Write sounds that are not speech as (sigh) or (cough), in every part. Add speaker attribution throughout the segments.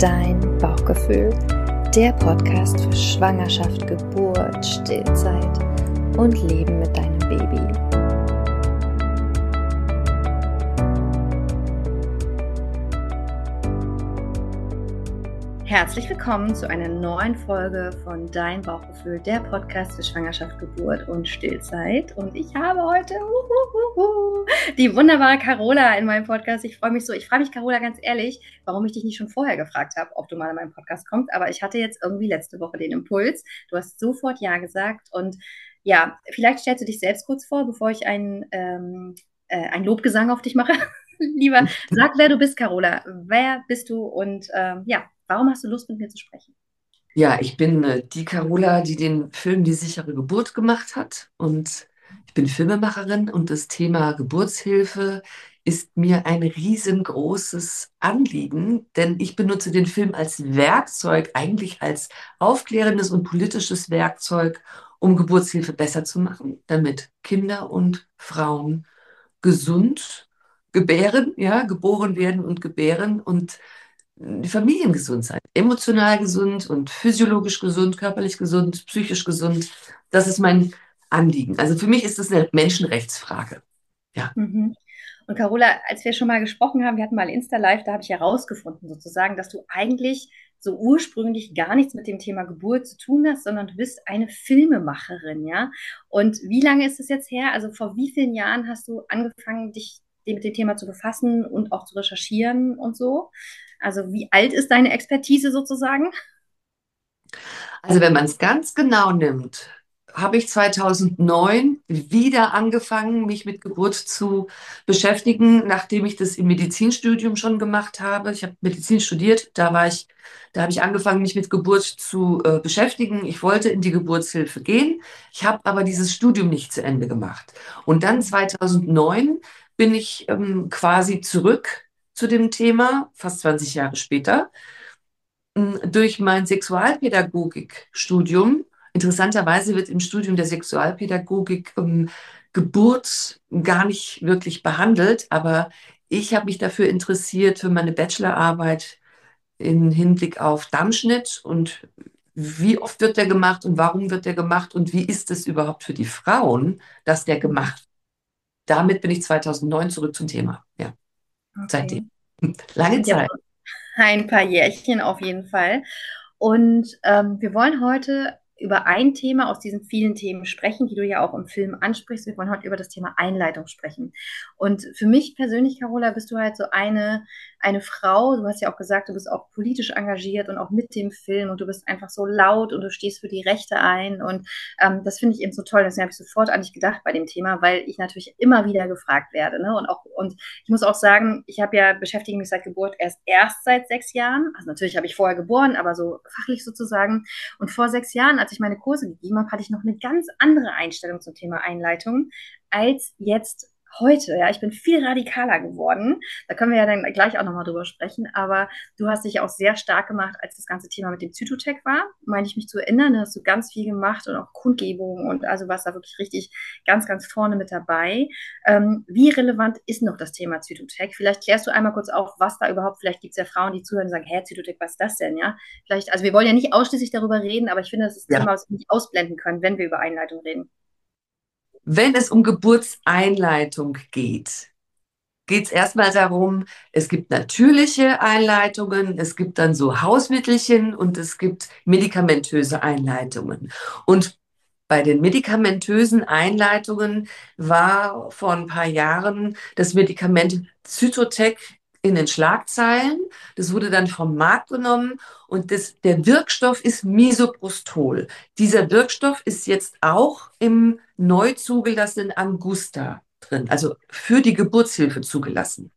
Speaker 1: Dein Bauchgefühl, der Podcast für Schwangerschaft, Geburt, Stillzeit und Leben mit deinem Baby. Herzlich willkommen zu einer neuen Folge von Dein Bauchgefühl, der Podcast für Schwangerschaft, Geburt und Stillzeit. Und ich habe heute uhuhuhu, die wunderbare Carola in meinem Podcast. Ich freue mich so. Ich frage mich, Carola, ganz ehrlich, warum ich dich nicht schon vorher gefragt habe, ob du mal in meinen Podcast kommst. Aber ich hatte jetzt irgendwie letzte Woche den Impuls. Du hast sofort Ja gesagt. Und ja, vielleicht stellst du dich selbst kurz vor, bevor ich einen, ähm, äh, einen Lobgesang auf dich mache. (laughs) Lieber, sag, wer du bist, Carola. Wer bist du? Und ähm, ja, Warum hast du Lust, mit mir zu sprechen?
Speaker 2: Ja, ich bin äh, die Carola, die den Film Die sichere Geburt gemacht hat. Und ich bin Filmemacherin und das Thema Geburtshilfe ist mir ein riesengroßes Anliegen, denn ich benutze den Film als Werkzeug, eigentlich als aufklärendes und politisches Werkzeug, um Geburtshilfe besser zu machen, damit Kinder und Frauen gesund gebären, ja, geboren werden und gebären und die Familien gesund sein. Emotional gesund und physiologisch gesund, körperlich gesund, psychisch gesund. Das ist mein Anliegen. Also für mich ist das eine Menschenrechtsfrage. Ja.
Speaker 1: Mhm. Und Carola, als wir schon mal gesprochen haben, wir hatten mal Insta Live, da habe ich herausgefunden sozusagen, dass du eigentlich so ursprünglich gar nichts mit dem Thema Geburt zu tun hast, sondern du bist eine Filmemacherin, ja? Und wie lange ist es jetzt her? Also vor wie vielen Jahren hast du angefangen, dich mit dem Thema zu befassen und auch zu recherchieren und so? Also wie alt ist deine Expertise sozusagen?
Speaker 2: Also wenn man es ganz genau nimmt, habe ich 2009 wieder angefangen, mich mit Geburt zu beschäftigen, nachdem ich das im Medizinstudium schon gemacht habe. Ich habe Medizin studiert, da war ich, da habe ich angefangen, mich mit Geburt zu äh, beschäftigen. Ich wollte in die Geburtshilfe gehen, ich habe aber dieses Studium nicht zu Ende gemacht. Und dann 2009 bin ich ähm, quasi zurück zu dem Thema, fast 20 Jahre später, durch mein Sexualpädagogikstudium. Interessanterweise wird im Studium der Sexualpädagogik ähm, Geburt gar nicht wirklich behandelt, aber ich habe mich dafür interessiert für meine Bachelorarbeit im Hinblick auf Dammschnitt und wie oft wird der gemacht und warum wird der gemacht und wie ist es überhaupt für die Frauen, dass der gemacht wird. Damit bin ich 2009 zurück zum Thema. Ja. Okay. Seitdem. (laughs) Lange Zeit. Ja,
Speaker 1: ein paar Jährchen auf jeden Fall. Und ähm, wir wollen heute über ein Thema aus diesen vielen Themen sprechen, die du ja auch im Film ansprichst. Wir wollen heute über das Thema Einleitung sprechen. Und für mich persönlich, Carola, bist du halt so eine, eine Frau. Du hast ja auch gesagt, du bist auch politisch engagiert und auch mit dem Film und du bist einfach so laut und du stehst für die Rechte ein. Und ähm, das finde ich eben so toll. Deswegen habe ich sofort an dich gedacht bei dem Thema, weil ich natürlich immer wieder gefragt werde. Ne? Und auch, und ich muss auch sagen, ich habe ja beschäftige mich seit Geburt erst erst seit sechs Jahren. Also natürlich habe ich vorher geboren, aber so fachlich sozusagen. Und vor sechs Jahren, als als ich meine Kurse gegeben habe, hatte ich noch eine ganz andere Einstellung zum Thema Einleitung als jetzt heute, ja, ich bin viel radikaler geworden. Da können wir ja dann gleich auch nochmal drüber sprechen. Aber du hast dich auch sehr stark gemacht, als das ganze Thema mit dem Zytotech war. Meine ich mich zu erinnern, da hast du ganz viel gemacht und auch Kundgebungen und also warst da wirklich richtig ganz, ganz vorne mit dabei. Ähm, wie relevant ist noch das Thema Zytotech? Vielleicht klärst du einmal kurz auf, was da überhaupt, vielleicht gibt es ja Frauen, die zuhören und sagen, hä, Zytotech, was ist das denn, ja? Vielleicht, also wir wollen ja nicht ausschließlich darüber reden, aber ich finde, das ist ein ja. Thema, was wir nicht ausblenden können, wenn wir über Einleitung reden.
Speaker 2: Wenn es um Geburtseinleitung geht, geht es erstmal darum, es gibt natürliche Einleitungen, es gibt dann so Hausmittelchen und es gibt medikamentöse Einleitungen. Und bei den medikamentösen Einleitungen war vor ein paar Jahren das Medikament Zytotec in den Schlagzeilen. Das wurde dann vom Markt genommen und das, der Wirkstoff ist Misoprostol. Dieser Wirkstoff ist jetzt auch im neu zugelassenen Angusta drin, also für die Geburtshilfe zugelassen.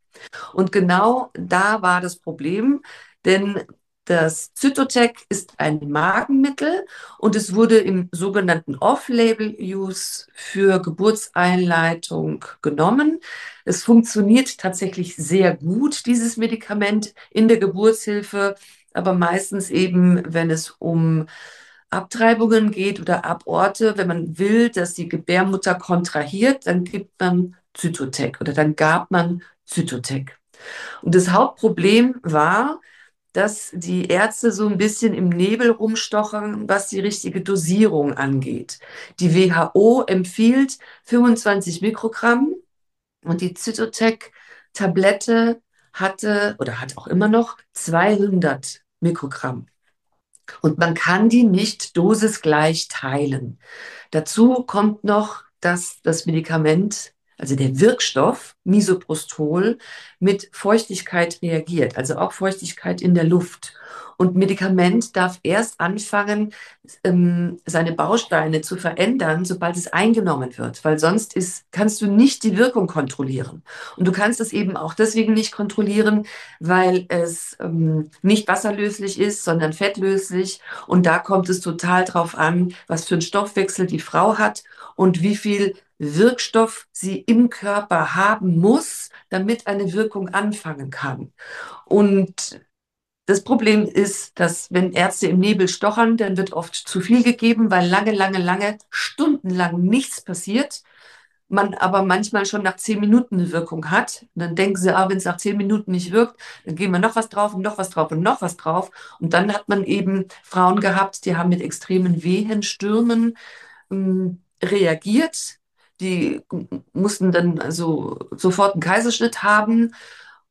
Speaker 2: Und genau da war das Problem, denn das Zytotec ist ein Magenmittel und es wurde im sogenannten Off-Label-Use für Geburtseinleitung genommen. Es funktioniert tatsächlich sehr gut, dieses Medikament in der Geburtshilfe, aber meistens eben, wenn es um Abtreibungen geht oder Aborte, wenn man will, dass die Gebärmutter kontrahiert, dann gibt man Zytotec oder dann gab man Zytotec. Und das Hauptproblem war, dass die Ärzte so ein bisschen im Nebel rumstochern, was die richtige Dosierung angeht. Die WHO empfiehlt 25 Mikrogramm und die Zytotec-Tablette hatte oder hat auch immer noch 200 Mikrogramm. Und man kann die nicht dosisgleich teilen. Dazu kommt noch, dass das Medikament, also der Wirkstoff Misoprostol, mit Feuchtigkeit reagiert, also auch Feuchtigkeit in der Luft. Und Medikament darf erst anfangen, ähm, seine Bausteine zu verändern, sobald es eingenommen wird, weil sonst ist, kannst du nicht die Wirkung kontrollieren. Und du kannst es eben auch deswegen nicht kontrollieren, weil es ähm, nicht wasserlöslich ist, sondern fettlöslich. Und da kommt es total drauf an, was für einen Stoffwechsel die Frau hat und wie viel Wirkstoff sie im Körper haben muss, damit eine Wirkung anfangen kann. Und das Problem ist, dass wenn Ärzte im Nebel stochern, dann wird oft zu viel gegeben, weil lange, lange, lange, stundenlang nichts passiert. Man aber manchmal schon nach zehn Minuten eine Wirkung hat. Und dann denken sie, ah, wenn es nach zehn Minuten nicht wirkt, dann gehen wir noch was drauf und noch was drauf und noch was drauf. Und dann hat man eben Frauen gehabt, die haben mit extremen Wehenstürmen ähm, reagiert. Die mussten dann also sofort einen Kaiserschnitt haben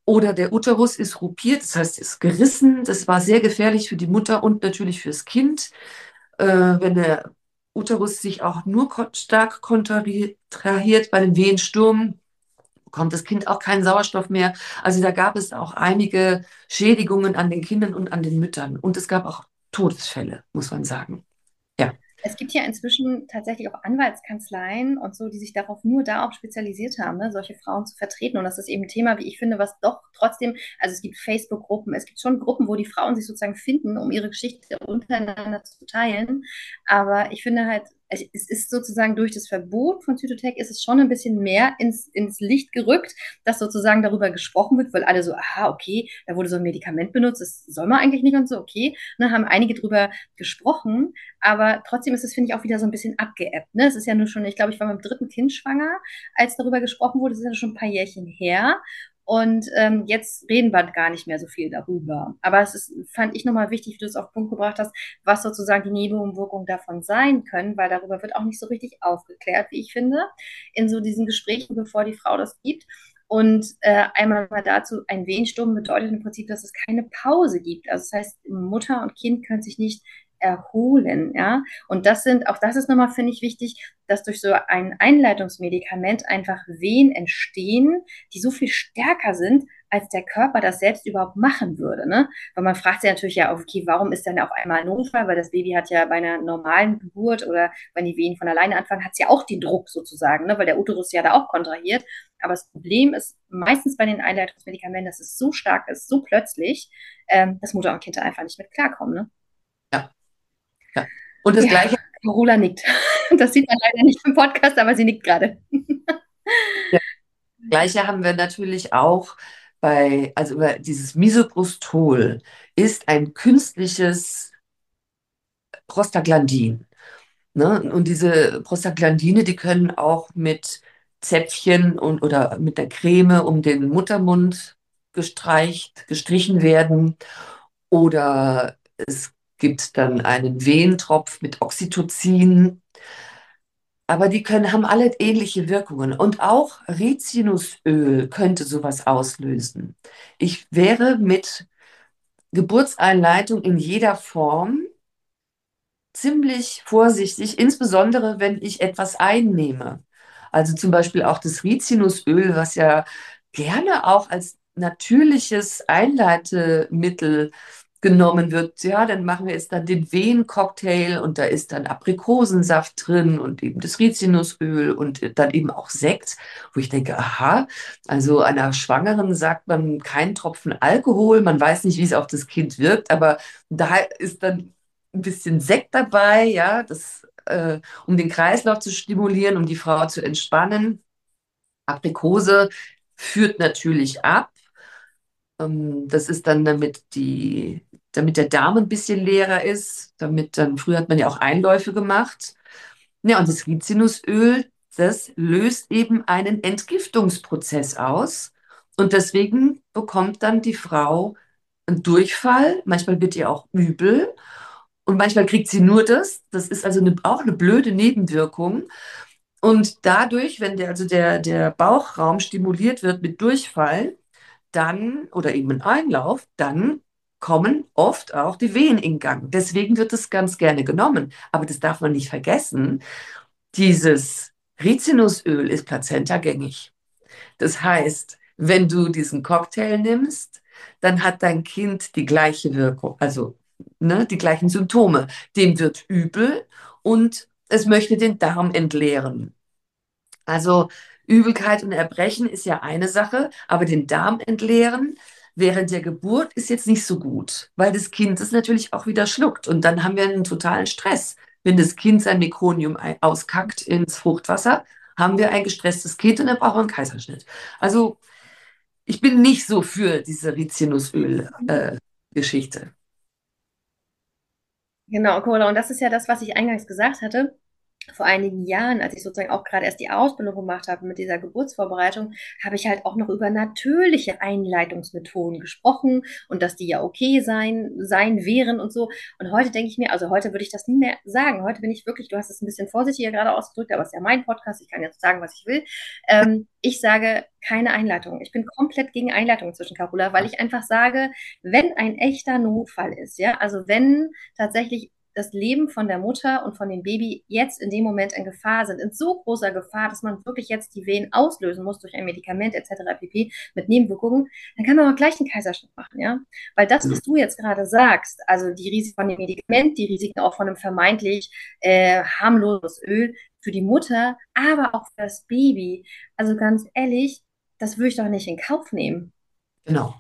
Speaker 2: oder der Uterus ist rupiert, das heißt, ist gerissen. Das war sehr gefährlich für die Mutter und natürlich fürs Kind. Äh, wenn der Uterus sich auch nur stark kontrahiert bei den Wehensturm, bekommt das Kind auch keinen Sauerstoff mehr. Also da gab es auch einige Schädigungen an den Kindern und an den Müttern. Und es gab auch Todesfälle, muss man sagen.
Speaker 1: Es gibt ja inzwischen tatsächlich auch Anwaltskanzleien und so, die sich darauf nur darauf spezialisiert haben, ne, solche Frauen zu vertreten. Und das ist eben ein Thema, wie ich finde, was doch trotzdem, also es gibt Facebook-Gruppen, es gibt schon Gruppen, wo die Frauen sich sozusagen finden, um ihre Geschichte untereinander zu teilen. Aber ich finde halt, es ist sozusagen durch das Verbot von Zytotec ist es schon ein bisschen mehr ins, ins Licht gerückt, dass sozusagen darüber gesprochen wird, weil alle so, aha, okay, da wurde so ein Medikament benutzt, das soll man eigentlich nicht und so, okay. Ne, haben einige drüber gesprochen, aber trotzdem ist es, finde ich, auch wieder so ein bisschen abgeebbt. Ne? Es ist ja nur schon, ich glaube, ich war mit dem dritten Kind schwanger, als darüber gesprochen wurde, das ist ja schon ein paar Jährchen her. Und ähm, jetzt reden wir gar nicht mehr so viel darüber. Aber es ist, fand ich nochmal wichtig, wie du es auf den Punkt gebracht hast, was sozusagen die Nebenwirkungen davon sein können, weil darüber wird auch nicht so richtig aufgeklärt, wie ich finde, in so diesen Gesprächen, bevor die Frau das gibt. Und äh, einmal mal dazu, ein Wehensturm bedeutet im Prinzip, dass es keine Pause gibt. Also das heißt, Mutter und Kind können sich nicht erholen, ja. Und das sind, auch das ist nochmal, finde ich, wichtig, dass durch so ein Einleitungsmedikament einfach Wehen entstehen, die so viel stärker sind, als der Körper das selbst überhaupt machen würde, ne? Weil man fragt sich natürlich ja, okay, warum ist dann auf einmal ein Notfall? Weil das Baby hat ja bei einer normalen Geburt oder wenn die Wehen von alleine anfangen, hat es ja auch den Druck sozusagen, ne? Weil der Uterus ja da auch kontrahiert. Aber das Problem ist meistens bei den Einleitungsmedikamenten, dass es so stark ist, so plötzlich, ähm, dass Mutter und Kind einfach nicht mit klarkommen, ne?
Speaker 2: Ja. Und das ja, Gleiche.
Speaker 1: Carola nickt. (laughs) Das sieht man leider nicht im Podcast, aber sie nickt gerade.
Speaker 2: Ja. Das (laughs) Gleiche haben wir natürlich auch bei, also dieses Misoprostol ist ein künstliches Prostaglandin. Ne? Und diese Prostaglandine, die können auch mit Zäpfchen und, oder mit der Creme um den Muttermund gestreicht, gestrichen werden. Oder es gibt dann einen Wehentropf mit Oxytocin. Aber die können, haben alle ähnliche Wirkungen. Und auch Rizinusöl könnte sowas auslösen. Ich wäre mit Geburtseinleitung in jeder Form ziemlich vorsichtig, insbesondere wenn ich etwas einnehme. Also zum Beispiel auch das Rizinusöl, was ja gerne auch als natürliches Einleitemittel genommen wird, ja, dann machen wir jetzt dann den Wehen-Cocktail und da ist dann Aprikosensaft drin und eben das Rizinusöl und dann eben auch Sekt, wo ich denke, aha, also einer Schwangeren sagt man keinen Tropfen Alkohol, man weiß nicht, wie es auf das Kind wirkt, aber da ist dann ein bisschen Sekt dabei, ja, das, äh, um den Kreislauf zu stimulieren, um die Frau zu entspannen. Aprikose führt natürlich ab, ähm, das ist dann, damit die, damit der Darm ein bisschen leerer ist, damit dann, früher hat man ja auch Einläufe gemacht. Ja, und das Rizinusöl, das löst eben einen Entgiftungsprozess aus. Und deswegen bekommt dann die Frau einen Durchfall, manchmal wird ihr auch übel und manchmal kriegt sie nur das. Das ist also eine, auch eine blöde Nebenwirkung. Und dadurch, wenn der, also der, der Bauchraum stimuliert wird mit Durchfall, dann, oder eben ein Einlauf, dann kommen oft auch die Wehen in Gang. Deswegen wird es ganz gerne genommen. Aber das darf man nicht vergessen. Dieses Rizinusöl ist plazentagängig. Das heißt, wenn du diesen Cocktail nimmst, dann hat dein Kind die gleiche Wirkung, also ne, die gleichen Symptome. Dem wird übel und es möchte den Darm entleeren. Also Übelkeit und Erbrechen ist ja eine Sache, aber den Darm entleeren während der Geburt ist jetzt nicht so gut, weil das Kind es natürlich auch wieder schluckt und dann haben wir einen totalen Stress. Wenn das Kind sein Mikronium auskackt ins Fruchtwasser, haben wir ein gestresstes Kind und dann brauchen wir einen Kaiserschnitt. Also ich bin nicht so für diese Rizinusöl-Geschichte. Äh,
Speaker 1: genau, Cola, und das ist ja das, was ich eingangs gesagt hatte vor einigen Jahren, als ich sozusagen auch gerade erst die Ausbildung gemacht habe mit dieser Geburtsvorbereitung, habe ich halt auch noch über natürliche Einleitungsmethoden gesprochen und dass die ja okay sein, sein wären und so. Und heute denke ich mir, also heute würde ich das nie mehr sagen. Heute bin ich wirklich, du hast es ein bisschen vorsichtiger gerade ausgedrückt, aber es ist ja mein Podcast, ich kann jetzt sagen, was ich will. Ähm, ich sage keine Einleitung. Ich bin komplett gegen Einleitungen zwischen Carola, weil ich einfach sage, wenn ein echter Notfall ist, ja, also wenn tatsächlich das Leben von der Mutter und von dem Baby jetzt in dem Moment in Gefahr sind, in so großer Gefahr, dass man wirklich jetzt die Wehen auslösen muss durch ein Medikament etc. pp. mit Nebenwirkungen, dann kann man auch gleich einen Kaiserschnitt machen, ja? Weil das, was du jetzt gerade sagst, also die Risiken von dem Medikament, die Risiken auch von einem vermeintlich äh, harmloses Öl für die Mutter, aber auch für das Baby, also ganz ehrlich, das würde ich doch nicht in Kauf nehmen.
Speaker 2: Genau.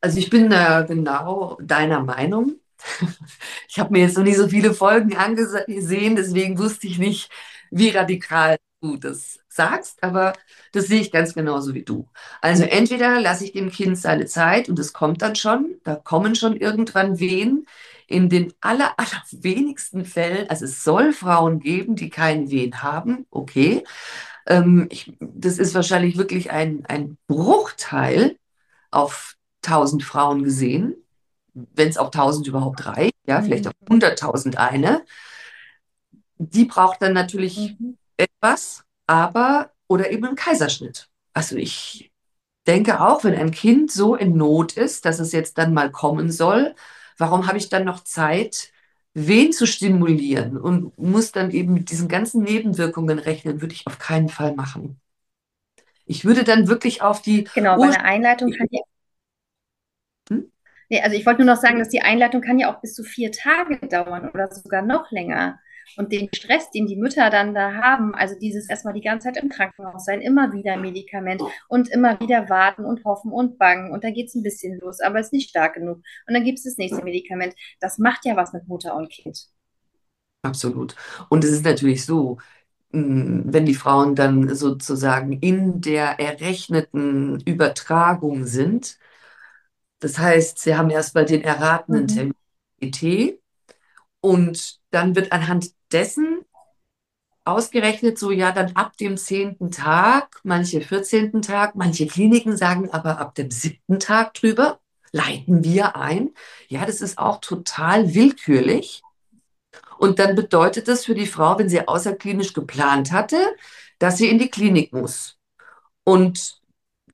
Speaker 2: Also ich bin da genau deiner Meinung. (laughs) Ich habe mir jetzt noch nicht so viele Folgen angesehen, deswegen wusste ich nicht, wie radikal du das sagst, aber das sehe ich ganz genauso wie du. Also entweder lasse ich dem Kind seine Zeit und es kommt dann schon, da kommen schon irgendwann Wehen. In den aller, (laughs) aller wenigsten Fällen, also es soll Frauen geben, die keinen Wehen haben, okay. Ähm, ich, das ist wahrscheinlich wirklich ein, ein Bruchteil auf 1000 Frauen gesehen wenn es auch 1000 überhaupt reicht, ja, mhm. vielleicht auch 100.000 eine. Die braucht dann natürlich mhm. etwas, aber oder eben einen Kaiserschnitt. Also ich denke auch, wenn ein Kind so in Not ist, dass es jetzt dann mal kommen soll, warum habe ich dann noch Zeit, wen zu stimulieren und muss dann eben mit diesen ganzen Nebenwirkungen rechnen, würde ich auf keinen Fall machen. Ich würde dann wirklich auf die.
Speaker 1: Genau, bei einer Einleitung kann die Nee, also ich wollte nur noch sagen, dass die Einleitung kann ja auch bis zu vier Tage dauern oder sogar noch länger. Und den Stress, den die Mütter dann da haben, also dieses erstmal die ganze Zeit im Krankenhaus sein, immer wieder Medikament und immer wieder warten und hoffen und bangen. Und da geht es ein bisschen los, aber es ist nicht stark genug. Und dann gibt es das nächste Medikament. Das macht ja was mit Mutter und Kind.
Speaker 2: Absolut. Und es ist natürlich so, hm, wenn die Frauen dann sozusagen in der errechneten Übertragung sind, das heißt, sie haben erstmal den erratenen mhm. Termin ET und dann wird anhand dessen ausgerechnet, so ja, dann ab dem zehnten Tag, manche 14. Tag, manche Kliniken sagen aber ab dem siebten Tag drüber, leiten wir ein. Ja, das ist auch total willkürlich. Und dann bedeutet das für die Frau, wenn sie außerklinisch geplant hatte, dass sie in die Klinik muss. Und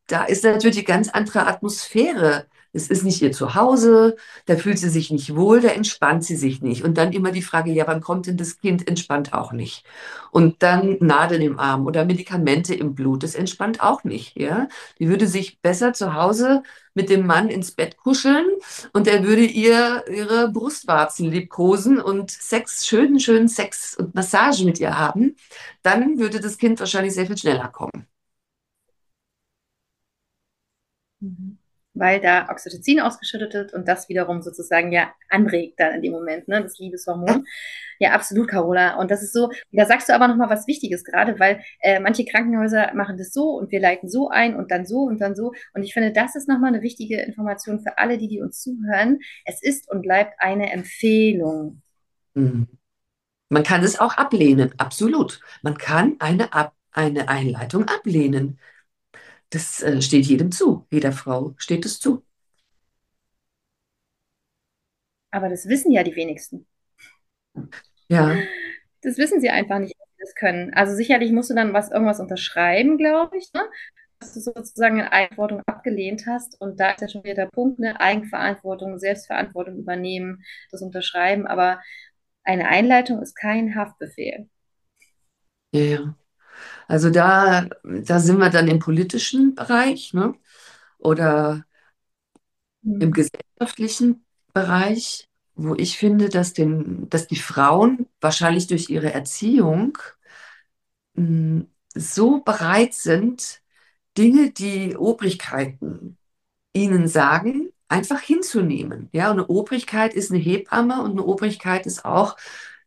Speaker 2: da ist natürlich die ganz andere Atmosphäre es ist nicht ihr Zuhause, da fühlt sie sich nicht wohl, da entspannt sie sich nicht. Und dann immer die Frage, ja, wann kommt denn das Kind? Entspannt auch nicht. Und dann Nadeln im Arm oder Medikamente im Blut, das entspannt auch nicht. Ja? Die würde sich besser zu Hause mit dem Mann ins Bett kuscheln und er würde ihr ihre Brustwarzen liebkosen und Sex, schönen, schönen Sex und Massage mit ihr haben. Dann würde das Kind wahrscheinlich sehr viel schneller kommen.
Speaker 1: Mhm weil da Oxytocin ausgeschüttet wird und das wiederum sozusagen ja anregt dann in dem Moment, ne, das Liebeshormon. Ja, absolut, Carola. Und das ist so, da sagst du aber nochmal was Wichtiges gerade, weil äh, manche Krankenhäuser machen das so und wir leiten so ein und dann so und dann so. Und ich finde, das ist nochmal eine wichtige Information für alle, die, die uns zuhören. Es ist und bleibt eine Empfehlung.
Speaker 2: Mhm. Man kann es auch ablehnen, absolut. Man kann eine, Ab eine Einleitung ablehnen. Das äh, steht jedem zu. Jeder Frau steht es zu.
Speaker 1: Aber das wissen ja die wenigsten.
Speaker 2: Ja,
Speaker 1: Das wissen sie einfach nicht, dass sie das können. Also sicherlich musst du dann was, irgendwas unterschreiben, glaube ich, ne? Dass du sozusagen eine Eigenverantwortung abgelehnt hast. Und da ist ja schon wieder der Punkt, ne? Eigenverantwortung, Selbstverantwortung übernehmen, das unterschreiben. Aber eine Einleitung ist kein Haftbefehl.
Speaker 2: ja, ja. Also da, da sind wir dann im politischen Bereich, ne? Oder im
Speaker 1: Mhm.
Speaker 2: gesellschaftlichen Bereich, wo ich finde, dass den, dass die Frauen wahrscheinlich durch ihre Erziehung mh, so bereit sind, Dinge, die Obrigkeiten ihnen sagen, einfach hinzunehmen. Ja, und eine Obrigkeit ist eine Hebamme und eine Obrigkeit ist auch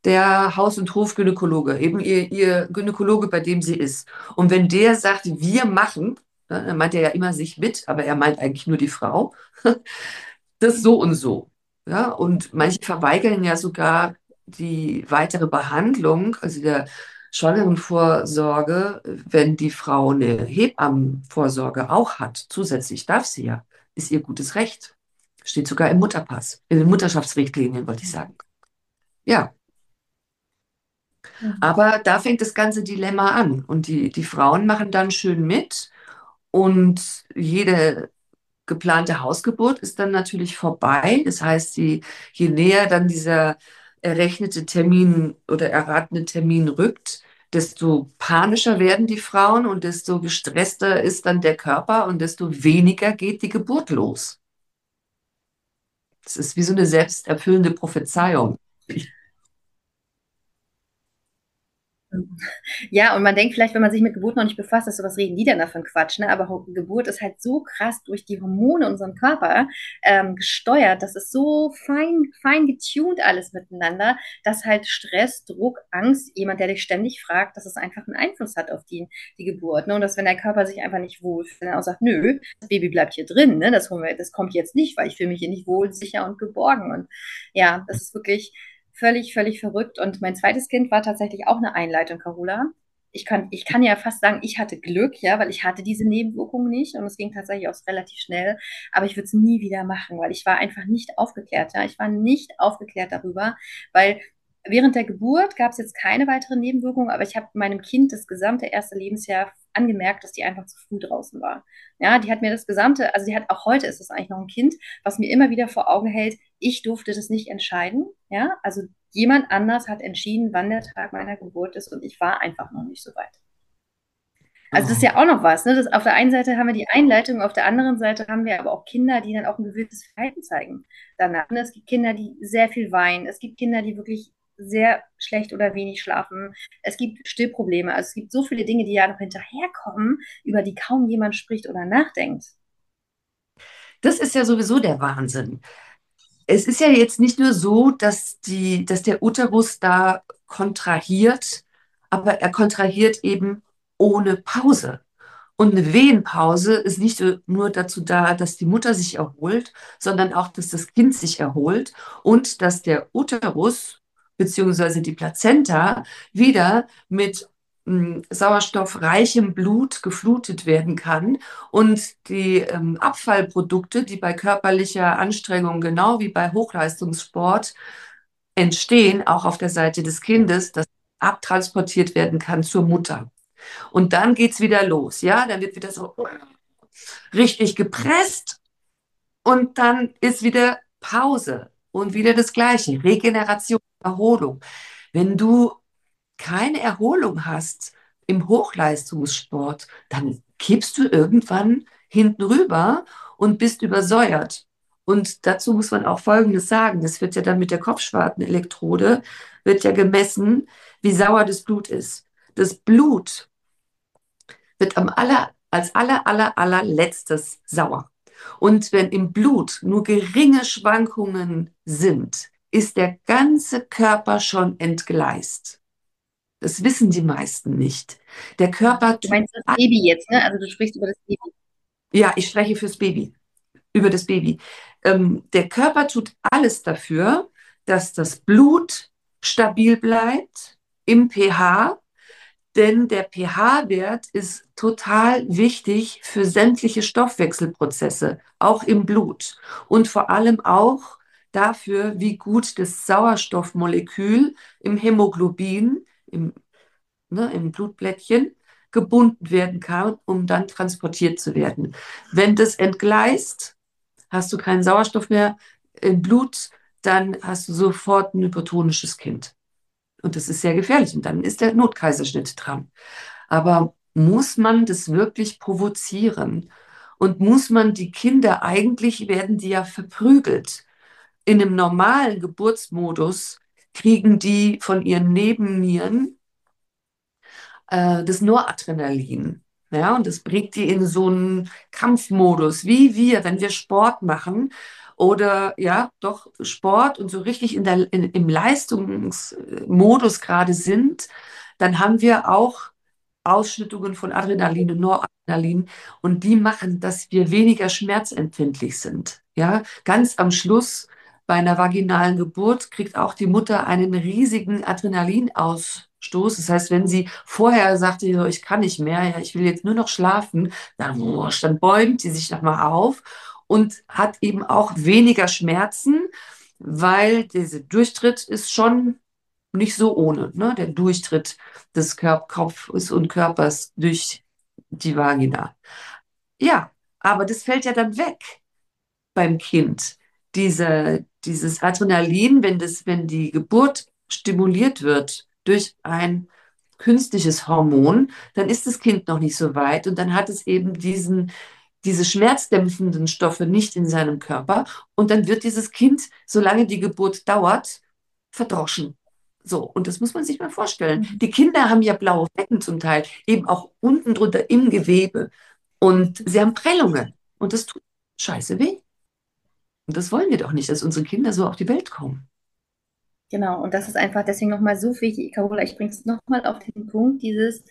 Speaker 2: der Haus- und Hofgynäkologe, eben ihr, ihr Gynäkologe, bei dem sie ist. Und wenn der sagt, wir machen, ne, dann meint er ja immer sich mit, aber er meint eigentlich nur die Frau, (laughs) das so und so. Ja, und manche verweigern ja sogar die weitere Behandlung, also der Schwangerenvorsorge, wenn die Frau eine Hebammenvorsorge auch hat. Zusätzlich darf sie ja. Ist ihr gutes Recht. Steht sogar im Mutterpass, in den Mutterschaftsrichtlinien, wollte ich sagen. Ja,
Speaker 1: Mhm.
Speaker 2: aber da fängt das ganze Dilemma an. Und die, die Frauen machen dann schön mit. Und jede geplante Hausgeburt ist dann natürlich vorbei. Das heißt, die, je näher dann dieser errechnete Termin oder erratene Termin rückt, desto panischer werden die Frauen und desto gestresster ist dann der Körper und desto weniger geht die Geburt los. Das ist wie so eine selbsterfüllende Prophezeiung. (laughs)
Speaker 1: Ja, und man denkt vielleicht, wenn man sich mit Geburt noch nicht befasst, ist so, was reden die denn da für ein Quatsch, ne? Aber Geburt ist halt so krass durch die Hormone unserem Körper ähm, gesteuert. Das ist so fein, fein getuned alles miteinander, dass halt Stress, Druck, Angst, jemand, der dich ständig fragt, dass es einfach einen Einfluss hat auf die, die Geburt. Ne? Und dass wenn der Körper sich einfach nicht wohlfühlt, dann auch sagt, nö, das Baby bleibt hier drin, ne? Das, das kommt jetzt nicht, weil ich fühle mich hier nicht wohl, sicher und geborgen. Und ja, das ist wirklich völlig, völlig verrückt. Und mein zweites Kind war tatsächlich auch eine Einleitung, Carola. Ich kann, ich kann ja fast sagen, ich hatte Glück, ja, weil ich hatte diese Nebenwirkungen nicht und es ging tatsächlich auch relativ schnell. Aber ich würde es nie wieder machen, weil ich war einfach nicht aufgeklärt. Ja, ich war nicht aufgeklärt darüber, weil während der Geburt gab es jetzt keine weiteren Nebenwirkungen, aber ich habe meinem Kind das gesamte erste Lebensjahr angemerkt, dass die einfach zu früh draußen war. Ja, die hat mir das gesamte, also die hat auch heute ist es eigentlich noch ein Kind, was mir immer wieder vor Augen hält, ich durfte das nicht entscheiden. Ja, also jemand anders hat entschieden, wann der Tag meiner Geburt ist und ich war einfach noch nicht so weit. Also das ist ja auch noch was. Ne? Das, auf der einen Seite haben wir die Einleitung, auf der anderen Seite haben wir aber auch Kinder, die dann auch ein gewisses Verhalten zeigen. Danach. Ne? Es gibt Kinder, die sehr viel weinen. Es gibt Kinder, die wirklich sehr schlecht oder wenig schlafen. Es gibt Stillprobleme. Also es gibt so viele Dinge, die ja noch hinterherkommen, über die kaum jemand spricht oder nachdenkt.
Speaker 2: Das ist ja sowieso der Wahnsinn. Es ist ja jetzt nicht nur so, dass die, dass der Uterus da kontrahiert, aber er kontrahiert eben ohne Pause. Und eine Wehenpause ist nicht nur dazu da, dass die Mutter sich erholt, sondern auch, dass das Kind sich erholt und dass der Uterus beziehungsweise die Plazenta wieder mit mh, sauerstoffreichem Blut geflutet werden kann. Und die ähm, Abfallprodukte, die bei körperlicher Anstrengung genau wie bei Hochleistungssport entstehen, auch auf der Seite des Kindes, das abtransportiert werden kann zur Mutter. Und dann geht's wieder los, ja, dann wird wieder so richtig gepresst und dann ist wieder Pause und wieder das Gleiche, Regeneration, Erholung. Wenn du keine Erholung hast im Hochleistungssport, dann kippst du irgendwann hinten rüber und bist übersäuert. Und dazu muss man auch Folgendes sagen. Das wird ja dann mit der Kopfschwartenelektrode, wird ja gemessen, wie sauer das Blut ist. Das Blut wird am aller, als aller, aller, allerletztes sauer. Und wenn im Blut nur geringe Schwankungen sind, ist der ganze Körper schon entgleist. Das wissen die meisten nicht. Der Körper
Speaker 1: Du meinst das Baby jetzt, ne? Also du sprichst über das Baby.
Speaker 2: ja, ich spreche fürs Baby, über das Baby. Ähm, der Körper tut alles dafür, dass das Blut stabil bleibt im pH, denn der pH-Wert ist total wichtig für sämtliche Stoffwechselprozesse, auch im Blut und vor allem auch dafür, wie gut das Sauerstoffmolekül im Hämoglobin, im, ne, im Blutblättchen, gebunden werden kann, um dann transportiert zu werden. Wenn das entgleist, hast du keinen Sauerstoff mehr im Blut, dann hast du sofort ein hypertonisches Kind. Und das ist sehr gefährlich. Und dann ist der Notkaiserschnitt dran. Aber muss man das wirklich provozieren? Und muss man die Kinder, eigentlich werden die ja verprügelt. In einem normalen Geburtsmodus kriegen die von ihren Nebennieren äh, das Noradrenalin. Ja, und das bringt die in so einen Kampfmodus, wie wir, wenn wir Sport machen oder ja, doch Sport und so richtig in der, in, im Leistungsmodus gerade sind, dann haben wir auch Ausschüttungen von Adrenalin und Noradrenalin und die machen, dass wir weniger schmerzempfindlich sind. Ja, ganz am Schluss bei einer vaginalen Geburt kriegt auch die Mutter einen riesigen Adrenalinausstoß. Das heißt, wenn sie vorher sagte, ich kann nicht mehr, ich will jetzt nur noch schlafen, dann, dann bäumt sie sich nochmal auf und hat eben auch weniger Schmerzen, weil dieser Durchtritt ist schon nicht so ohne, ne? der Durchtritt des Kopfes und Körpers durch die Vagina. Ja, aber das fällt ja dann weg beim Kind. Diese, dieses Adrenalin, wenn, das, wenn die Geburt stimuliert wird durch ein künstliches Hormon, dann ist das Kind noch nicht so weit und dann hat es eben diesen, diese schmerzdämpfenden Stoffe nicht in seinem Körper und dann wird dieses Kind, solange die Geburt dauert, verdroschen. So, und das muss man sich mal vorstellen. Mhm. Die Kinder haben ja blaue Flecken zum Teil, eben auch unten drunter im Gewebe. Und sie haben Prellungen. Und das tut scheiße weh. Und das wollen wir doch nicht, dass unsere Kinder so auf die Welt kommen.
Speaker 1: Genau, und das ist einfach deswegen nochmal so wichtig, Carola, ich bringe es nochmal auf den Punkt, dieses,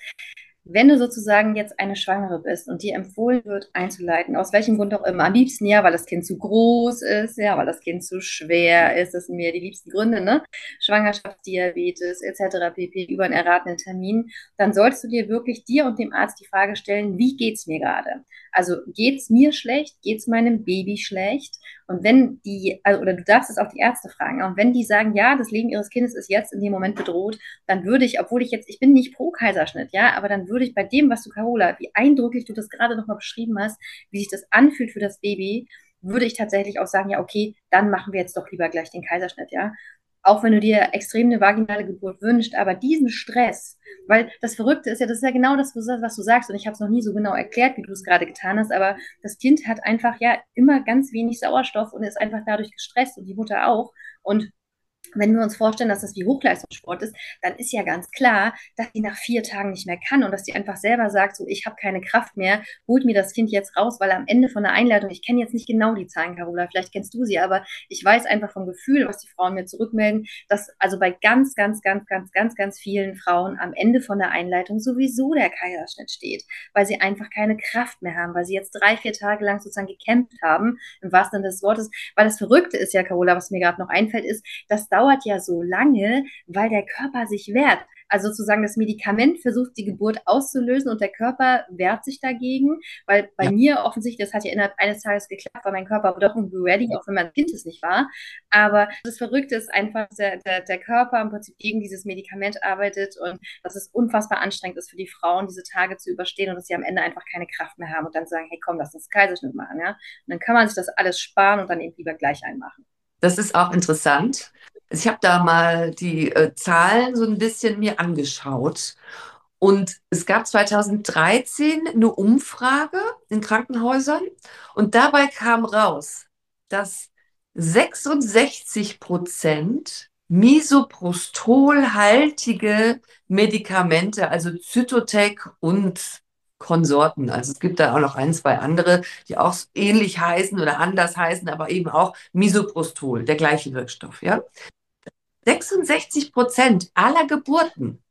Speaker 1: wenn du sozusagen jetzt eine Schwangere bist und dir empfohlen wird, einzuleiten, aus welchem Grund auch immer, am liebsten ja, weil das Kind zu groß ist, ja, weil das Kind zu schwer ist, das sind mir die liebsten Gründe, ne? Schwangerschaftsdiabetes etc. pp. über einen erratenen Termin, dann solltest du dir wirklich dir und dem Arzt die Frage stellen, wie geht's mir gerade? Also geht's mir schlecht? Geht's meinem Baby schlecht? Und wenn die, also, oder du darfst es auch die Ärzte fragen, und wenn die sagen, ja, das Leben ihres Kindes ist jetzt in dem Moment bedroht, dann würde ich, obwohl ich jetzt, ich bin nicht pro Kaiserschnitt, ja, aber dann würde ich bei dem, was du, Carola, wie eindrücklich du das gerade nochmal beschrieben hast, wie sich das anfühlt für das Baby, würde ich tatsächlich auch sagen, ja, okay, dann machen wir jetzt doch lieber gleich den Kaiserschnitt, ja auch wenn du dir extrem eine vaginale Geburt wünschst, aber diesen Stress, weil das Verrückte ist ja, das ist ja genau das, was du sagst, und ich habe es noch nie so genau erklärt, wie du es gerade getan hast, aber das Kind hat einfach ja immer ganz wenig Sauerstoff und ist einfach dadurch gestresst und die Mutter auch. Und wenn wir uns vorstellen, dass das wie Hochleistungssport ist, dann ist ja ganz klar, dass die nach vier Tagen nicht mehr kann und dass die einfach selber sagt, so ich habe keine Kraft mehr, holt mir das Kind jetzt raus, weil am Ende von der Einleitung, ich kenne jetzt nicht genau die Zahlen, Carola, vielleicht kennst du sie, aber ich weiß einfach vom Gefühl, was die Frauen mir zurückmelden, dass also bei ganz, ganz, ganz, ganz, ganz, ganz vielen Frauen am Ende von der Einleitung sowieso der Kaiserschnitt steht, weil sie einfach keine Kraft mehr haben, weil sie jetzt drei, vier Tage lang sozusagen gekämpft haben, im wahrsten Sinne des Wortes, weil das Verrückte ist ja, Carola, was mir gerade noch einfällt, ist, dass dauert ja so lange, weil der Körper sich wehrt. Also sozusagen das Medikament versucht die Geburt auszulösen und der Körper wehrt sich dagegen, weil bei ja. mir offensichtlich, das hat ja innerhalb eines Tages geklappt, weil mein Körper war doch irgendwie ready, auch wenn mein Kind es nicht war. Aber das Verrückte ist einfach, dass der, der, der Körper im Prinzip gegen dieses Medikament arbeitet und dass es unfassbar anstrengend ist für die Frauen, diese Tage zu überstehen und dass sie am Ende einfach keine Kraft mehr haben und dann sagen, hey komm, lass uns Kaiserschnitt machen. Ja? Und dann kann man sich das alles sparen und dann eben lieber gleich einmachen.
Speaker 2: Das ist auch interessant. Ich habe da mal die äh, Zahlen so ein bisschen mir angeschaut. Und es gab 2013 eine Umfrage in Krankenhäusern und dabei kam raus, dass 66 Prozent misoprostolhaltige Medikamente, also Zytotec und Konsorten. Also es gibt da auch noch ein, zwei andere, die auch ähnlich heißen oder anders heißen, aber eben auch Misoprostol, der gleiche Wirkstoff. Ja? 66 Prozent aller Geburten.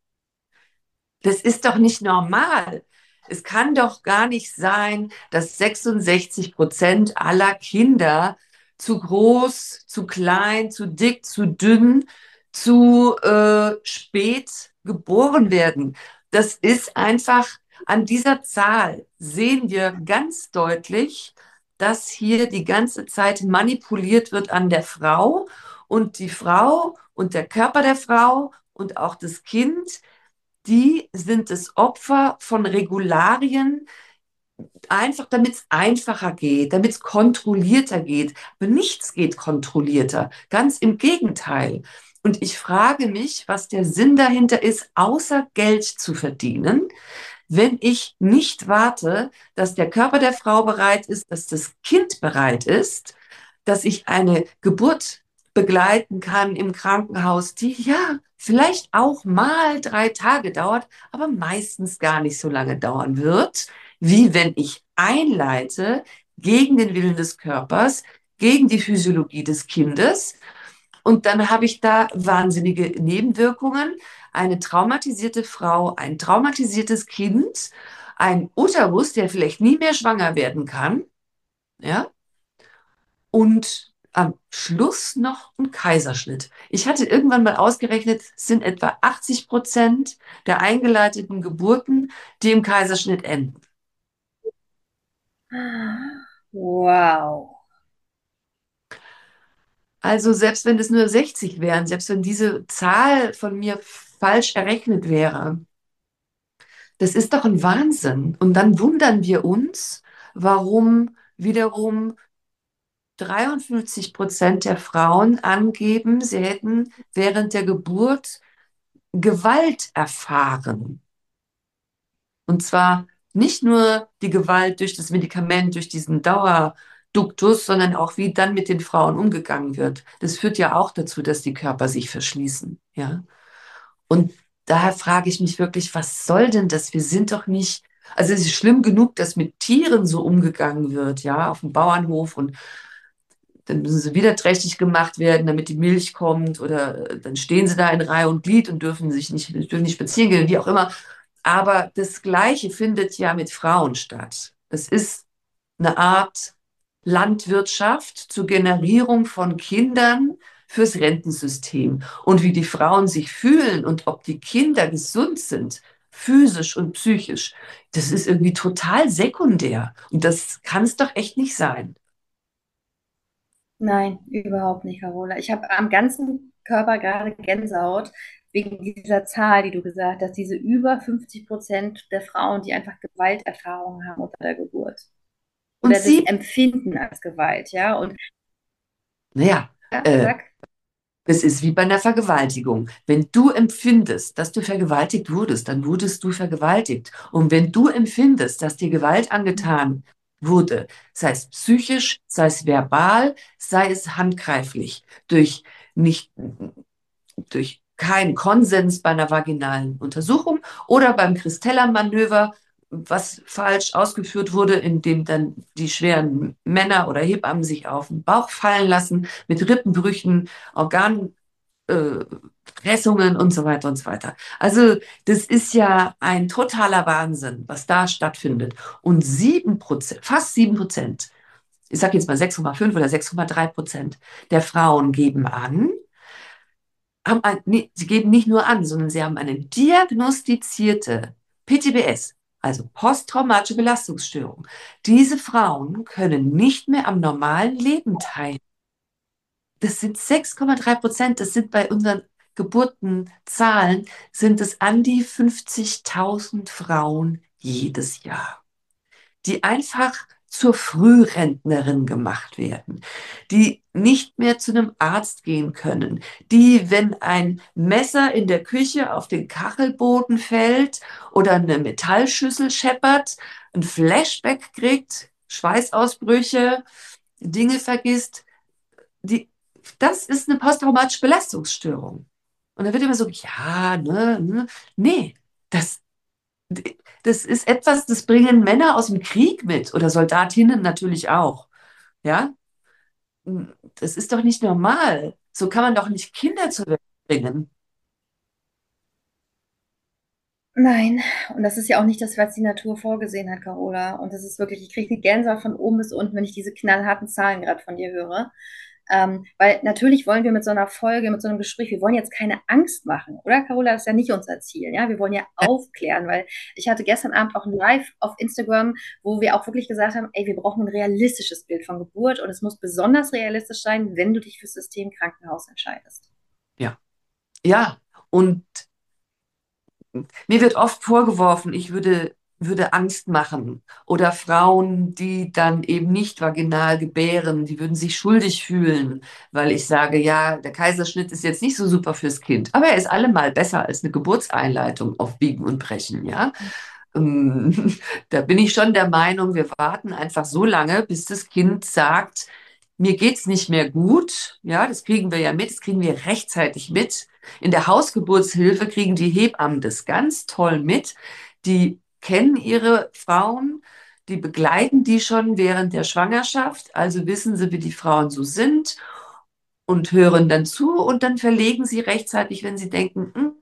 Speaker 2: Das ist doch nicht normal. Es kann doch gar nicht sein, dass 66 Prozent aller Kinder zu groß, zu klein, zu dick, zu dünn, zu äh, spät geboren werden. Das ist einfach, an dieser Zahl sehen wir ganz deutlich, dass hier die ganze Zeit manipuliert wird an der Frau und die Frau und der Körper der Frau und auch das Kind, die sind das Opfer von Regularien, einfach damit es einfacher geht, damit es kontrollierter geht. Aber nichts geht kontrollierter. Ganz im Gegenteil. Und ich frage mich, was der Sinn dahinter ist, außer Geld zu verdienen, wenn ich nicht warte, dass der Körper der Frau bereit ist, dass das Kind bereit ist, dass ich eine Geburt begleiten kann im Krankenhaus, die ja vielleicht auch mal drei Tage dauert, aber meistens gar nicht so lange dauern wird, wie wenn ich einleite gegen den Willen des Körpers, gegen die Physiologie des Kindes. Und dann habe ich da wahnsinnige Nebenwirkungen. Eine traumatisierte Frau, ein traumatisiertes Kind, ein Uterus, der vielleicht nie mehr schwanger werden kann. Ja. Und am Schluss noch ein Kaiserschnitt. Ich hatte irgendwann mal ausgerechnet, es sind etwa 80 Prozent der eingeleiteten Geburten, die im Kaiserschnitt enden.
Speaker 1: Wow.
Speaker 2: Also selbst wenn es nur 60 wären, selbst wenn diese Zahl von mir falsch errechnet wäre, das ist doch ein Wahnsinn. Und dann wundern wir uns, warum wiederum 53 Prozent der Frauen angeben, sie hätten während der Geburt Gewalt erfahren. Und zwar nicht nur die Gewalt durch das Medikament, durch diesen Dauerduktus, sondern auch wie dann mit den Frauen umgegangen wird. Das führt ja auch dazu, dass die Körper sich verschließen. Ja? Und daher frage ich mich wirklich, was soll denn das? Wir sind doch nicht, also es ist schlimm genug, dass mit Tieren so umgegangen wird, ja, auf dem Bauernhof und dann müssen sie wieder trächtig gemacht werden, damit die Milch kommt oder dann stehen sie da in Reihe und Glied und dürfen sich nicht, dürfen nicht spazieren gehen, wie auch immer. Aber das Gleiche findet ja mit Frauen statt. Es ist eine Art Landwirtschaft zur Generierung von Kindern fürs Rentensystem. Und wie die Frauen sich fühlen und ob die Kinder gesund sind, physisch und psychisch, das ist irgendwie total sekundär. Und das kann es doch echt nicht sein.
Speaker 1: Nein, überhaupt nicht, Carola. Ich habe am ganzen Körper gerade Gänsehaut, wegen dieser Zahl, die du gesagt hast, diese über 50 Prozent der Frauen, die einfach Gewalterfahrungen haben unter der Geburt.
Speaker 2: Und
Speaker 1: Oder das
Speaker 2: sie,
Speaker 1: empfinden als Gewalt, ja. Und
Speaker 2: naja,
Speaker 1: ja,
Speaker 2: äh, es ist wie bei einer Vergewaltigung. Wenn du empfindest, dass du vergewaltigt wurdest, dann wurdest du vergewaltigt. Und wenn du empfindest, dass dir Gewalt angetan wurde, sei es psychisch, sei es verbal, sei es handgreiflich, durch nicht, durch keinen Konsens bei einer vaginalen Untersuchung oder beim Christeller-Manöver, was falsch ausgeführt wurde, indem dann die schweren Männer oder Hebammen sich auf den Bauch fallen lassen mit Rippenbrüchen, Organpressungen und so weiter und so weiter. Also das ist ja ein totaler Wahnsinn, was da stattfindet. Und sieben Prozent, fast sieben Prozent, ich sage jetzt mal 6,5 oder 6,3 Prozent der Frauen geben an, haben ein, nee, sie geben nicht nur an, sondern sie haben eine diagnostizierte PTBS, also posttraumatische Belastungsstörung. Diese Frauen können nicht mehr am normalen Leben teilnehmen. Das sind 6,3 Prozent, das sind bei unseren Geburtenzahlen, sind es an die 50.000 Frauen jedes Jahr, die einfach zur Frührentnerin gemacht werden, die nicht mehr zu einem Arzt gehen können, die, wenn ein Messer in der Küche auf den Kachelboden fällt oder eine Metallschüssel scheppert, ein Flashback kriegt, Schweißausbrüche, Dinge vergisst, die, das ist eine posttraumatische Belastungsstörung. Und da wird immer so, ja, ne, ne, nee, das, das ist etwas, das bringen Männer aus dem Krieg mit oder Soldatinnen natürlich auch. Ja, das ist doch nicht normal. So kann man doch nicht Kinder zur Welt bringen.
Speaker 1: nein. Und das ist ja auch nicht das, was die Natur vorgesehen hat, Carola. Und das ist wirklich, ich kriege die Gänsehaut von oben bis unten, wenn ich diese knallharten Zahlen gerade von dir höre. Ähm, weil natürlich wollen wir mit so einer Folge, mit so einem Gespräch, wir wollen jetzt keine Angst machen, oder Carola? Das ist ja nicht unser Ziel. Ja, wir wollen ja aufklären, weil ich hatte gestern Abend auch ein Live auf Instagram, wo wir auch wirklich gesagt haben, ey, wir brauchen ein realistisches Bild von Geburt und es muss besonders realistisch sein, wenn du dich fürs System Krankenhaus entscheidest.
Speaker 2: Ja. Ja, und mir wird oft vorgeworfen, ich würde würde Angst machen. Oder Frauen, die dann eben nicht vaginal gebären, die würden sich schuldig fühlen, weil ich sage, ja, der Kaiserschnitt ist jetzt nicht so super fürs Kind, aber er ist allemal besser als eine Geburtseinleitung auf Biegen und Brechen, ja. Ähm, (laughs) da bin ich schon der Meinung, wir warten einfach so lange, bis das Kind sagt, mir geht's nicht mehr gut. Ja, das kriegen wir ja mit, das kriegen wir rechtzeitig mit. In der Hausgeburtshilfe kriegen die Hebammen das ganz toll mit. Die kennen ihre Frauen, die begleiten die schon während der Schwangerschaft, also wissen sie, wie die Frauen so sind und hören dann zu und dann verlegen sie rechtzeitig, wenn sie denken, hm,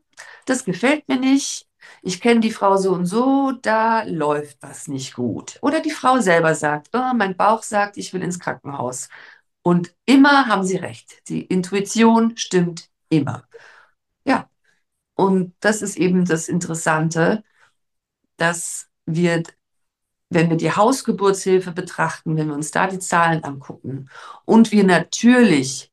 Speaker 2: das gefällt mir nicht, ich kenne die Frau so und so, da läuft was nicht gut. Oder die Frau selber sagt, oh, mein Bauch sagt, ich will ins Krankenhaus. Und immer haben sie recht. Die Intuition stimmt immer. Ja, und das ist eben das Interessante, dass wir, wenn wir die Hausgeburtshilfe betrachten, wenn wir uns da die Zahlen angucken und wir natürlich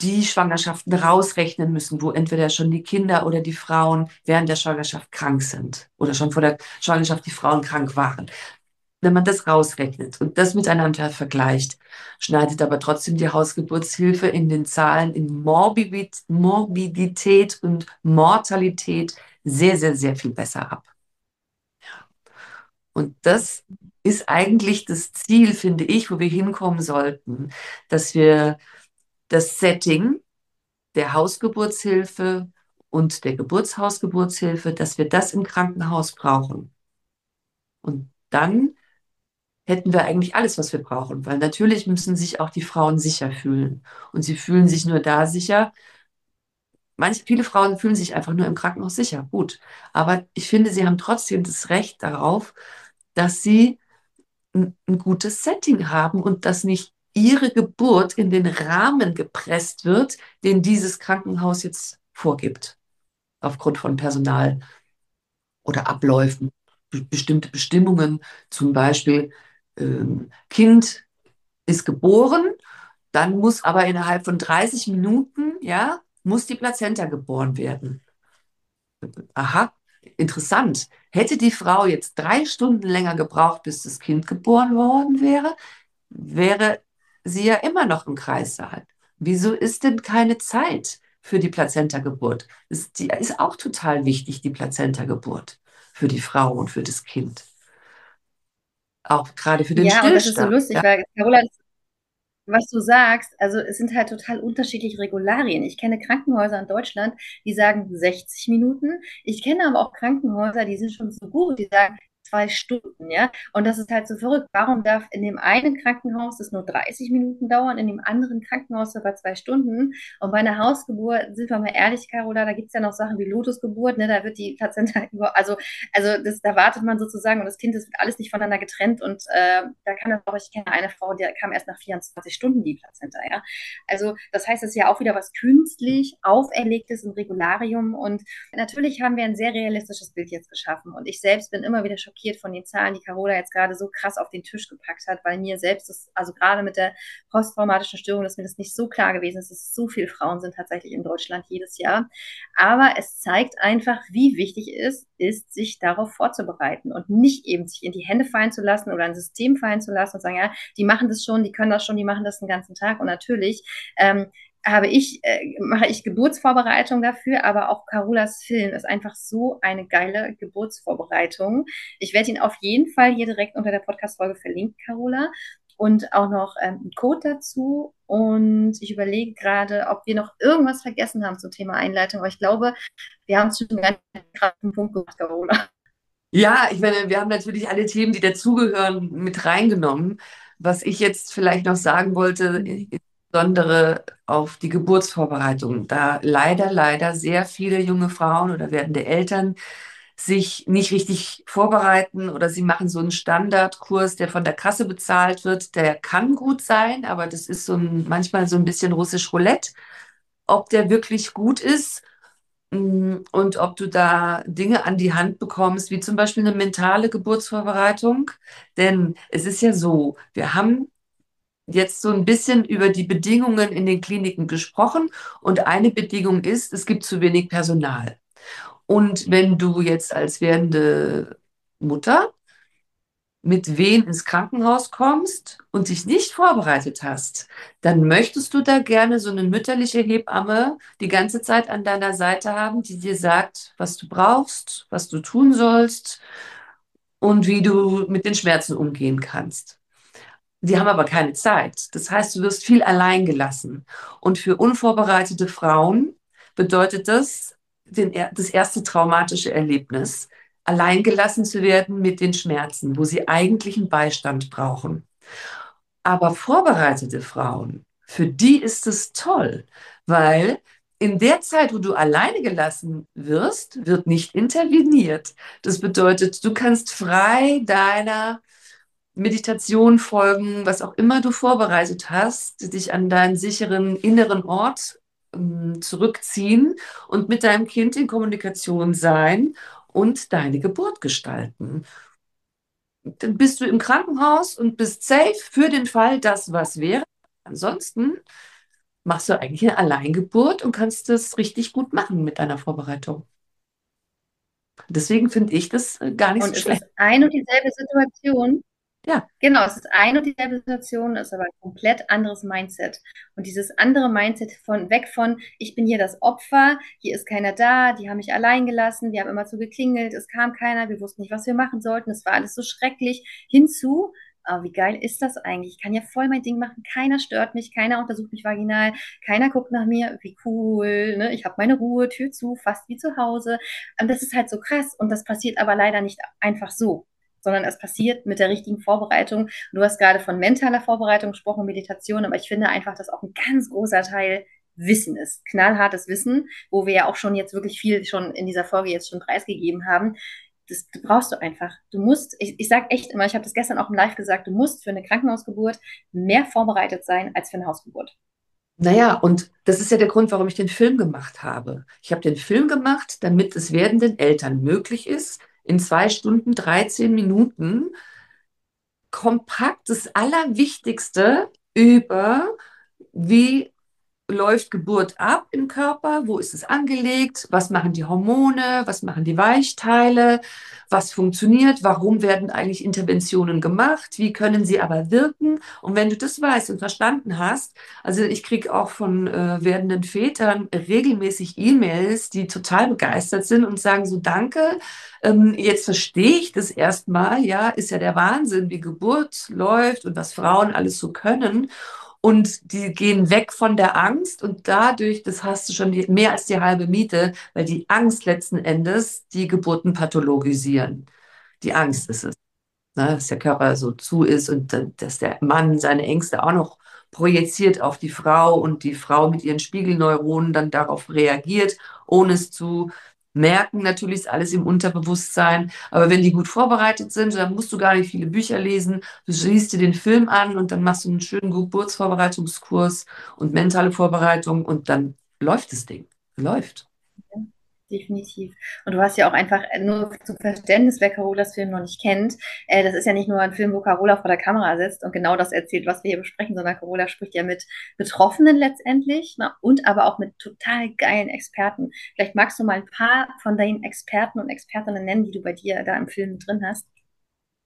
Speaker 2: die Schwangerschaften rausrechnen müssen, wo entweder schon die Kinder oder die Frauen während der Schwangerschaft krank sind oder schon vor der Schwangerschaft die Frauen krank waren. Wenn man das rausrechnet und das miteinander vergleicht, schneidet aber trotzdem die Hausgeburtshilfe in den Zahlen in Morbidität und Mortalität sehr, sehr, sehr viel besser ab. Und das ist eigentlich das Ziel, finde ich, wo wir hinkommen sollten, dass wir das Setting der Hausgeburtshilfe und der Geburtshausgeburtshilfe, dass wir das im Krankenhaus brauchen. Und dann hätten wir eigentlich alles, was wir brauchen, weil natürlich müssen sich auch die Frauen sicher fühlen. Und sie fühlen sich nur da sicher. Manche, viele Frauen fühlen sich einfach nur im Krankenhaus sicher, gut. Aber ich finde, sie haben trotzdem das Recht darauf, dass sie ein, gutes Setting haben und dass nicht ihre Geburt in den Rahmen gepresst wird, den dieses Krankenhaus jetzt vorgibt, aufgrund von Personal oder Abläufen, bestimmte Bestimmungen, zum Beispiel ähm, Kind ist geboren, dann muss aber innerhalb von 30 Minuten, ja, muss die Plazenta geboren werden. Aha, interessant. Hätte die Frau jetzt drei Stunden länger gebraucht, bis das Kind geboren worden wäre, wäre sie ja immer noch im Kreissaal. Wieso ist denn keine Zeit für die Plazenta-Geburt? Die ist auch total wichtig, die Plazenta-Geburt für die Frau und für das Kind. Auch gerade für den
Speaker 1: ja,
Speaker 2: Stillstand.
Speaker 1: Ja, das ist so lustig, ja. weil Carola, was du sagst, also es sind halt total unterschiedliche Regularien. Ich kenne Krankenhäuser in Deutschland, die sagen 60 Minuten. Ich kenne aber auch Krankenhäuser, die sind schon so gut, die sagen zwei Stunden, ja. Und das ist halt so verrückt. Warum darf in dem einen Krankenhaus es nur 30 Minuten dauern, in dem anderen Krankenhaus sogar zwei Stunden? Und bei einer Hausgeburt, sind wir mal ehrlich, Carola, da gibt es ja noch Sachen wie Lotusgeburt, ne? Da wird die Plazenta über, also, also das, da wartet man sozusagen und das Kind, das wird alles nicht voneinander getrennt. Und äh, da kann das auch, ich kenne eine Frau, die kam erst nach 24 Stunden die Plazenta, ja. Also das heißt, es ist ja auch wieder was künstlich auferlegtes im Regularium. Und natürlich haben wir ein sehr realistisches Bild jetzt geschaffen. Und ich selbst bin immer wieder schockiert schockiert von den Zahlen, die Carola jetzt gerade so krass auf den Tisch gepackt hat, weil mir selbst, ist, also gerade mit der posttraumatischen Störung, ist mir das nicht so klar gewesen, dass es so viele Frauen sind tatsächlich in Deutschland jedes Jahr. Aber es zeigt einfach, wie wichtig es ist, sich darauf vorzubereiten und nicht eben sich in die Hände fallen zu lassen oder ein System fallen zu lassen und sagen, ja, die machen das schon, die können das schon, die machen das den ganzen Tag. Und natürlich ähm, habe ich, äh, mache ich Geburtsvorbereitung dafür, aber auch Carolas Film ist einfach so eine geile Geburtsvorbereitung. Ich werde ihn auf jeden Fall hier direkt unter der Podcast-Folge verlinken, Carola. Und auch noch ähm, einen Code dazu. Und ich überlege gerade, ob wir noch irgendwas vergessen haben zum Thema Einleitung. Aber ich glaube, wir haben es schon ganz gerade einen Punkt gemacht, Carola.
Speaker 2: Ja, ich meine, wir haben natürlich alle Themen, die dazugehören, mit reingenommen. Was ich jetzt vielleicht noch sagen wollte, mhm insbesondere auf die Geburtsvorbereitung, da leider, leider sehr viele junge Frauen oder werdende Eltern sich nicht richtig vorbereiten oder sie machen so einen Standardkurs, der von der Kasse bezahlt wird. Der kann gut sein, aber das ist so ein, manchmal so ein bisschen russisch Roulette, ob der wirklich gut ist mm, und ob du da Dinge an die Hand bekommst, wie zum Beispiel eine mentale Geburtsvorbereitung. Denn es ist ja so, wir haben jetzt so ein bisschen über die Bedingungen in den Kliniken gesprochen und eine Bedingung ist, es gibt zu wenig Personal. Und wenn du jetzt als werdende Mutter mit wen ins Krankenhaus kommst und dich nicht vorbereitet hast, dann möchtest du da gerne so eine mütterliche Hebamme die ganze Zeit an deiner Seite haben, die dir sagt, was du brauchst, was du tun sollst und wie du mit den Schmerzen umgehen kannst. Die haben aber keine Zeit. Das heißt, du wirst viel allein gelassen. Und für unvorbereitete Frauen bedeutet das den, das erste traumatische Erlebnis, allein gelassen zu werden mit den Schmerzen, wo sie eigentlichen Beistand brauchen. Aber vorbereitete Frauen, für die ist es toll, weil in der Zeit, wo du alleine gelassen wirst, wird nicht interveniert. Das bedeutet, du kannst frei deiner Meditation folgen, was auch immer du vorbereitet hast, dich an deinen sicheren inneren Ort ähm, zurückziehen und mit deinem Kind in Kommunikation sein und deine Geburt gestalten. Dann bist du im Krankenhaus und bist safe für den Fall, dass was wäre. Ansonsten machst du eigentlich eine Alleingeburt und kannst das richtig gut machen mit deiner Vorbereitung. Deswegen finde ich das äh, gar nicht
Speaker 1: und
Speaker 2: so schlecht.
Speaker 1: Ist eine und dieselbe Situation,
Speaker 2: ja.
Speaker 1: Genau, es ist eine und dieselbe Situation, ist aber ein komplett anderes Mindset. Und dieses andere Mindset von weg von, ich bin hier das Opfer, hier ist keiner da, die haben mich allein gelassen, wir haben immer zu geklingelt, es kam keiner, wir wussten nicht, was wir machen sollten, es war alles so schrecklich, hinzu, oh, wie geil ist das eigentlich? Ich kann ja voll mein Ding machen, keiner stört mich, keiner untersucht mich vaginal, keiner guckt nach mir, wie cool, ne? Ich habe meine Ruhe, Tür zu, fast wie zu Hause. Und das ist halt so krass und das passiert aber leider nicht einfach so sondern es passiert mit der richtigen Vorbereitung. Du hast gerade von mentaler Vorbereitung gesprochen, Meditation, aber ich finde einfach, dass auch ein ganz großer Teil Wissen ist, knallhartes Wissen, wo wir ja auch schon jetzt wirklich viel schon in dieser Folge jetzt schon preisgegeben haben. Das, brauchst du einfach. Du musst, ich, ich sage echt immer, ich habe das gestern auch im Live gesagt, du musst für eine Krankenhausgeburt mehr vorbereitet sein als für eine Hausgeburt.
Speaker 2: Naja, und das ist ja der Grund, warum ich den Film gemacht habe. Ich habe den Film gemacht, damit es werdenden Eltern möglich ist, in zwei Stunden, 13 Minuten kompakt das Allerwichtigste über, wie läuft Geburt ab im Körper, wo ist es angelegt, was machen die Hormone, was machen die Weichteile, was funktioniert, warum werden eigentlich Interventionen gemacht, wie können sie aber wirken. Und wenn du das weißt und verstanden hast, also ich kriege auch von äh, werdenden Vätern regelmäßig E-Mails, die total begeistert sind und sagen so, danke, ähm, jetzt verstehe ich das erstmal, ja, ist ja der Wahnsinn, wie Geburt läuft und was Frauen alles so können. Und die gehen weg von der Angst und dadurch, das hast du schon die, mehr als die halbe Miete, weil die Angst letzten Endes die Geburten pathologisieren. Die Angst ist es, ne, dass der Körper so zu ist und dass der Mann seine Ängste auch noch projiziert auf die Frau und die Frau mit ihren Spiegelneuronen dann darauf reagiert, ohne es zu merken. Natürlich ist alles im Unterbewusstsein, aber wenn die gut vorbereitet sind, dann musst du gar nicht viele Bücher lesen. Du siehst dir den Film an und dann machst du einen schönen Geburtsvorbereitungskurs und mentale Vorbereitung und dann läuft das Ding. Läuft
Speaker 1: definitiv. Und du hast ja auch einfach äh, nur zum Verständnis, wer Carolas Film noch nicht kennt, äh, das ist ja nicht nur ein Film, wo Carola vor der Kamera sitzt und genau das erzählt, was wir hier besprechen, sondern Carola spricht ja mit Betroffenen letztendlich na, ne, und aber auch mit total geilen Experten. Vielleicht magst du mal ein paar von deinen Experten und Expertinnen nennen, die du bei dir da im Film drin hast.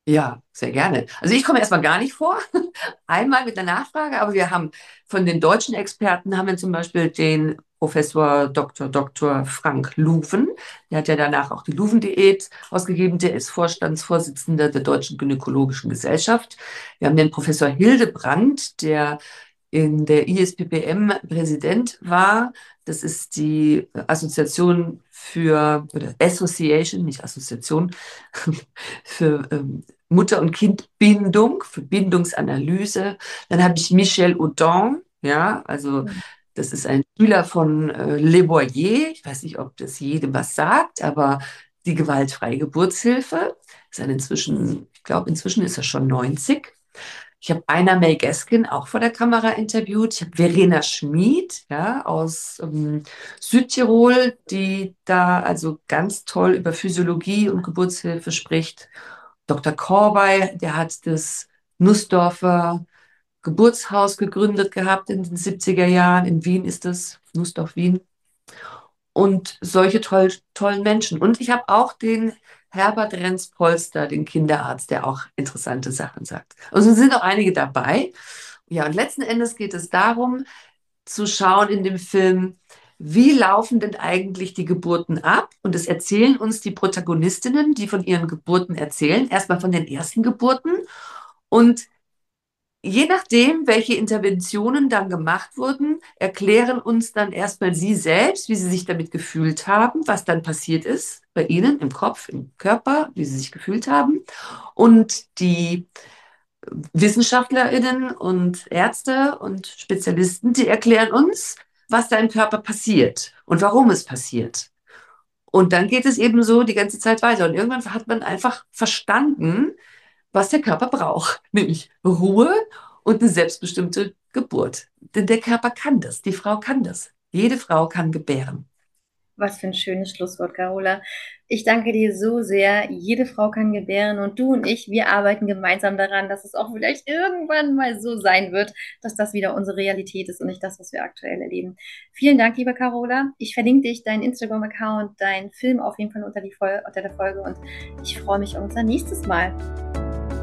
Speaker 2: Ja, sehr gerne. Also ich komme erstmal gar nicht vor. (laughs) Einmal mit der Nachfrage, aber wir haben von den deutschen Experten haben wir zum Beispiel den Professor Dr. Dr. Frank Luven. Der hat ja danach auch die Luven-Diät ausgegeben. Der ist Vorstandsvorsitzender der Deutschen Gynäkologischen Gesellschaft. Wir haben den Professor Hildebrand, der in der ISPPM Präsident war. Das ist die Assoziation für, oder Association, nicht Assoziation, (laughs) für ähm, Mutter- und Kindbindung, für Bindungsanalyse. Dann habe ich Michel Audin, ja, also mhm. Das ist ein Schüler von äh, Le Boyer. Ich weiß nicht, ob das jedem was sagt, aber die gewaltfreie Geburtshilfe. Ist dann inzwischen, ich glaube, inzwischen ist er schon 90. Ich habe Einer May Gaskin auch vor der Kamera interviewt. Ich habe Verena Schmid ja, aus ähm, Südtirol, die da also ganz toll über Physiologie und Geburtshilfe spricht. Dr. Korbey, der hat das Nussdorfer Geburtshaus gegründet gehabt in den 70er Jahren. In Wien ist das, Nussdorf Wien. Und solche toll, tollen Menschen. Und ich habe auch den Herbert Renz-Polster, den Kinderarzt, der auch interessante Sachen sagt. Also es sind auch einige dabei. Ja, und letzten Endes geht es darum, zu schauen in dem Film, wie laufen denn eigentlich die Geburten ab? Und es erzählen uns die Protagonistinnen, die von ihren Geburten erzählen, erstmal von den ersten Geburten. Und je nachdem, welche Interventionen dann gemacht wurden, erklären uns dann erstmal Sie selbst, wie Sie sich damit gefühlt haben, was dann passiert ist bei Ihnen im Kopf, im Körper, wie Sie sich gefühlt haben. Und die Wissenschaftlerinnen und Ärzte und Spezialisten, die erklären uns, was da im Körper passiert und warum es passiert. Und dann geht es eben so die ganze Zeit weiter. Und irgendwann hat man einfach verstanden, was der Körper braucht, nämlich Ruhe und eine selbstbestimmte Geburt. Denn der Körper kann das, die Frau kann das. Jede Frau kann gebären.
Speaker 1: Was für ein schönes Schlusswort, Carola. Ich danke dir so sehr. Jede Frau kann gebären und du und ich, wir arbeiten gemeinsam daran, dass es auch vielleicht irgendwann mal so sein wird, dass das wieder unsere Realität ist und nicht das, was wir aktuell erleben. Vielen Dank, liebe Carola. Ich verlinke dich, deinen Instagram-Account, deinen Film auf jeden Fall unter, unter der Folge und ich freue mich auf unser nächstes Mal.